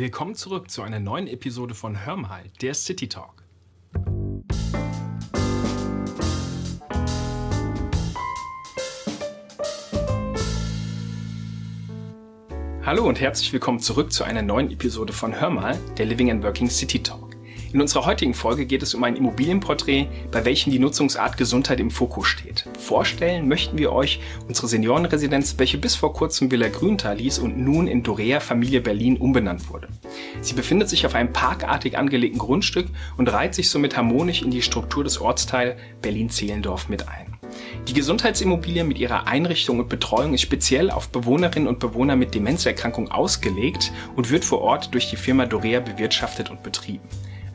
Willkommen zurück zu einer neuen Episode von Hör mal, der City Talk. Hallo und herzlich willkommen zurück zu einer neuen Episode von Hör mal, der Living and Working City Talk. In unserer heutigen Folge geht es um ein Immobilienporträt, bei welchem die Nutzungsart Gesundheit im Fokus steht. Vorstellen möchten wir euch unsere Seniorenresidenz, welche bis vor kurzem Villa Grüntal hieß und nun in Dorea Familie Berlin umbenannt wurde. Sie befindet sich auf einem parkartig angelegten Grundstück und reiht sich somit harmonisch in die Struktur des Ortsteils Berlin-Zehlendorf mit ein. Die Gesundheitsimmobilie mit ihrer Einrichtung und Betreuung ist speziell auf Bewohnerinnen und Bewohner mit Demenzerkrankung ausgelegt und wird vor Ort durch die Firma Dorea bewirtschaftet und betrieben.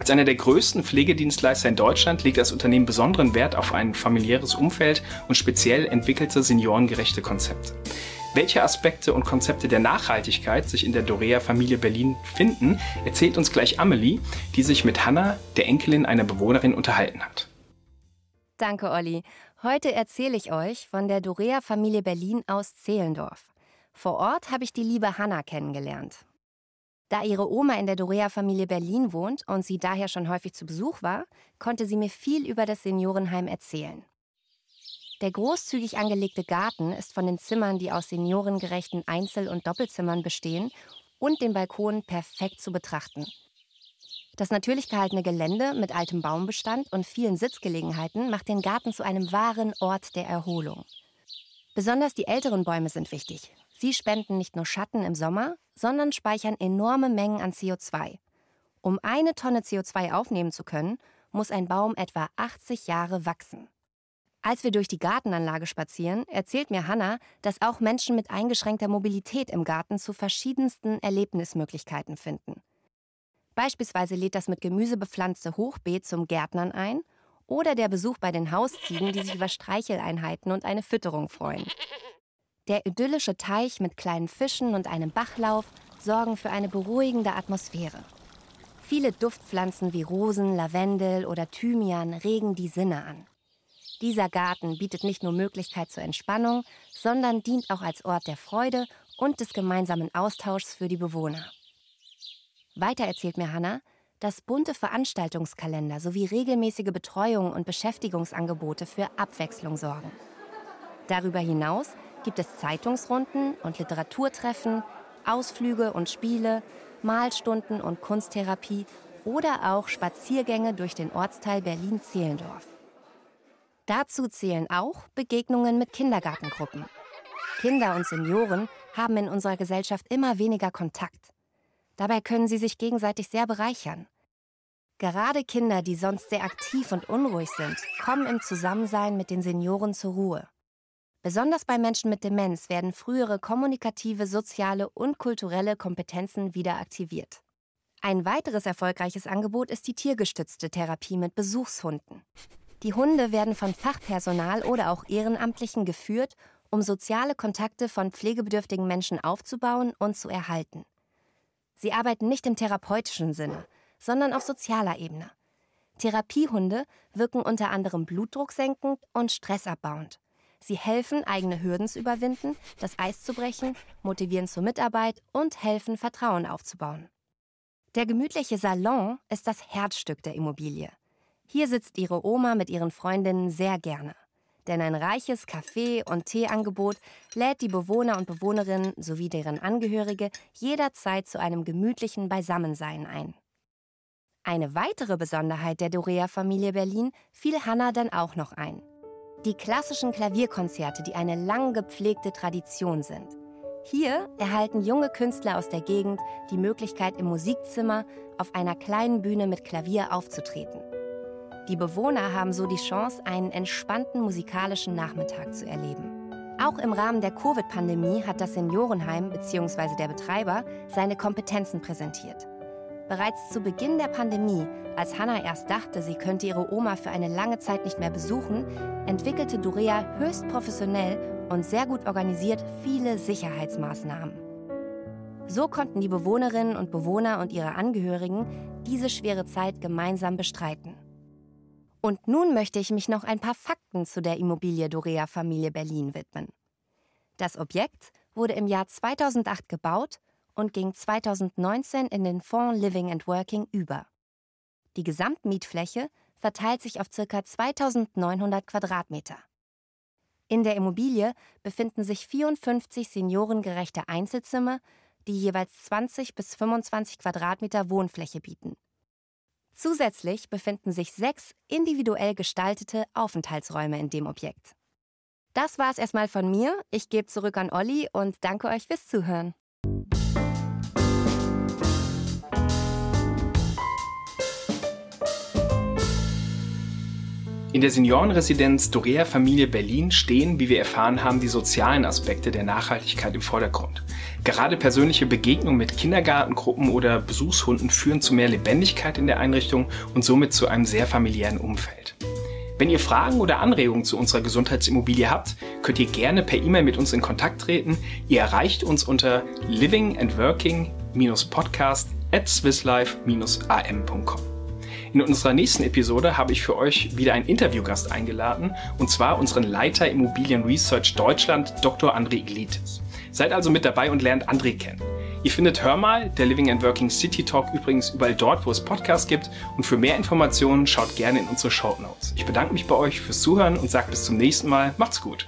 Als einer der größten Pflegedienstleister in Deutschland legt das Unternehmen besonderen Wert auf ein familiäres Umfeld und speziell entwickelte seniorengerechte Konzepte. Welche Aspekte und Konzepte der Nachhaltigkeit sich in der Dorea Familie Berlin finden, erzählt uns gleich Amelie, die sich mit Hanna, der Enkelin einer Bewohnerin, unterhalten hat. Danke, Olli. Heute erzähle ich euch von der Dorea Familie Berlin aus Zehlendorf. Vor Ort habe ich die liebe Hanna kennengelernt. Da ihre Oma in der Dorea-Familie Berlin wohnt und sie daher schon häufig zu Besuch war, konnte sie mir viel über das Seniorenheim erzählen. Der großzügig angelegte Garten ist von den Zimmern, die aus seniorengerechten Einzel- und Doppelzimmern bestehen, und den Balkon perfekt zu betrachten. Das natürlich gehaltene Gelände mit altem Baumbestand und vielen Sitzgelegenheiten macht den Garten zu einem wahren Ort der Erholung. Besonders die älteren Bäume sind wichtig. Sie spenden nicht nur Schatten im Sommer, sondern speichern enorme Mengen an CO2. Um eine Tonne CO2 aufnehmen zu können, muss ein Baum etwa 80 Jahre wachsen. Als wir durch die Gartenanlage spazieren, erzählt mir Hanna, dass auch Menschen mit eingeschränkter Mobilität im Garten zu verschiedensten Erlebnismöglichkeiten finden. Beispielsweise lädt das mit Gemüse bepflanzte Hochbeet zum Gärtnern ein oder der Besuch bei den Hausziegen, die sich über Streicheleinheiten und eine Fütterung freuen. Der idyllische Teich mit kleinen Fischen und einem Bachlauf sorgen für eine beruhigende Atmosphäre. Viele Duftpflanzen wie Rosen, Lavendel oder Thymian regen die Sinne an. Dieser Garten bietet nicht nur Möglichkeit zur Entspannung, sondern dient auch als Ort der Freude und des gemeinsamen Austauschs für die Bewohner. Weiter erzählt mir Hanna, dass bunte Veranstaltungskalender sowie regelmäßige Betreuung und Beschäftigungsangebote für Abwechslung sorgen. Darüber hinaus gibt es Zeitungsrunden und Literaturtreffen, Ausflüge und Spiele, Malstunden und Kunsttherapie oder auch Spaziergänge durch den Ortsteil Berlin-Zehlendorf. Dazu zählen auch Begegnungen mit Kindergartengruppen. Kinder und Senioren haben in unserer Gesellschaft immer weniger Kontakt. Dabei können sie sich gegenseitig sehr bereichern. Gerade Kinder, die sonst sehr aktiv und unruhig sind, kommen im Zusammensein mit den Senioren zur Ruhe. Besonders bei Menschen mit Demenz werden frühere kommunikative, soziale und kulturelle Kompetenzen wieder aktiviert. Ein weiteres erfolgreiches Angebot ist die tiergestützte Therapie mit Besuchshunden. Die Hunde werden von Fachpersonal oder auch Ehrenamtlichen geführt, um soziale Kontakte von pflegebedürftigen Menschen aufzubauen und zu erhalten. Sie arbeiten nicht im therapeutischen Sinne, sondern auf sozialer Ebene. Therapiehunde wirken unter anderem blutdrucksenkend und stressabbauend. Sie helfen, eigene Hürden zu überwinden, das Eis zu brechen, motivieren zur Mitarbeit und helfen, Vertrauen aufzubauen. Der gemütliche Salon ist das Herzstück der Immobilie. Hier sitzt ihre Oma mit ihren Freundinnen sehr gerne. Denn ein reiches Kaffee- und Teeangebot lädt die Bewohner und Bewohnerinnen sowie deren Angehörige jederzeit zu einem gemütlichen Beisammensein ein. Eine weitere Besonderheit der Dorea-Familie Berlin fiel Hanna dann auch noch ein. Die klassischen Klavierkonzerte, die eine lang gepflegte Tradition sind. Hier erhalten junge Künstler aus der Gegend die Möglichkeit, im Musikzimmer auf einer kleinen Bühne mit Klavier aufzutreten. Die Bewohner haben so die Chance, einen entspannten musikalischen Nachmittag zu erleben. Auch im Rahmen der Covid-Pandemie hat das Seniorenheim bzw. der Betreiber seine Kompetenzen präsentiert. Bereits zu Beginn der Pandemie, als Hannah erst dachte, sie könnte ihre Oma für eine lange Zeit nicht mehr besuchen, entwickelte Dorea höchst professionell und sehr gut organisiert viele Sicherheitsmaßnahmen. So konnten die Bewohnerinnen und Bewohner und ihre Angehörigen diese schwere Zeit gemeinsam bestreiten. Und nun möchte ich mich noch ein paar Fakten zu der Immobilie Dorea Familie Berlin widmen. Das Objekt wurde im Jahr 2008 gebaut und ging 2019 in den Fonds Living and Working über. Die Gesamtmietfläche verteilt sich auf ca. 2900 Quadratmeter. In der Immobilie befinden sich 54 seniorengerechte Einzelzimmer, die jeweils 20 bis 25 Quadratmeter Wohnfläche bieten. Zusätzlich befinden sich sechs individuell gestaltete Aufenthaltsräume in dem Objekt. Das war's erstmal von mir. Ich gebe zurück an Olli und danke euch fürs Zuhören. In der Seniorenresidenz Dorea Familie Berlin stehen, wie wir erfahren haben, die sozialen Aspekte der Nachhaltigkeit im Vordergrund. Gerade persönliche Begegnungen mit Kindergartengruppen oder Besuchshunden führen zu mehr Lebendigkeit in der Einrichtung und somit zu einem sehr familiären Umfeld. Wenn ihr Fragen oder Anregungen zu unserer Gesundheitsimmobilie habt, könnt ihr gerne per E-Mail mit uns in Kontakt treten. Ihr erreicht uns unter livingandworking-podcast at swisslife-am.com. In unserer nächsten Episode habe ich für euch wieder einen Interviewgast eingeladen, und zwar unseren Leiter Immobilien Research Deutschland, Dr. André Iglitis. Seid also mit dabei und lernt André kennen. Ihr findet Hör mal, der Living and Working City Talk übrigens überall dort, wo es Podcasts gibt. Und für mehr Informationen schaut gerne in unsere Show Notes. Ich bedanke mich bei euch fürs Zuhören und sage bis zum nächsten Mal. Macht's gut.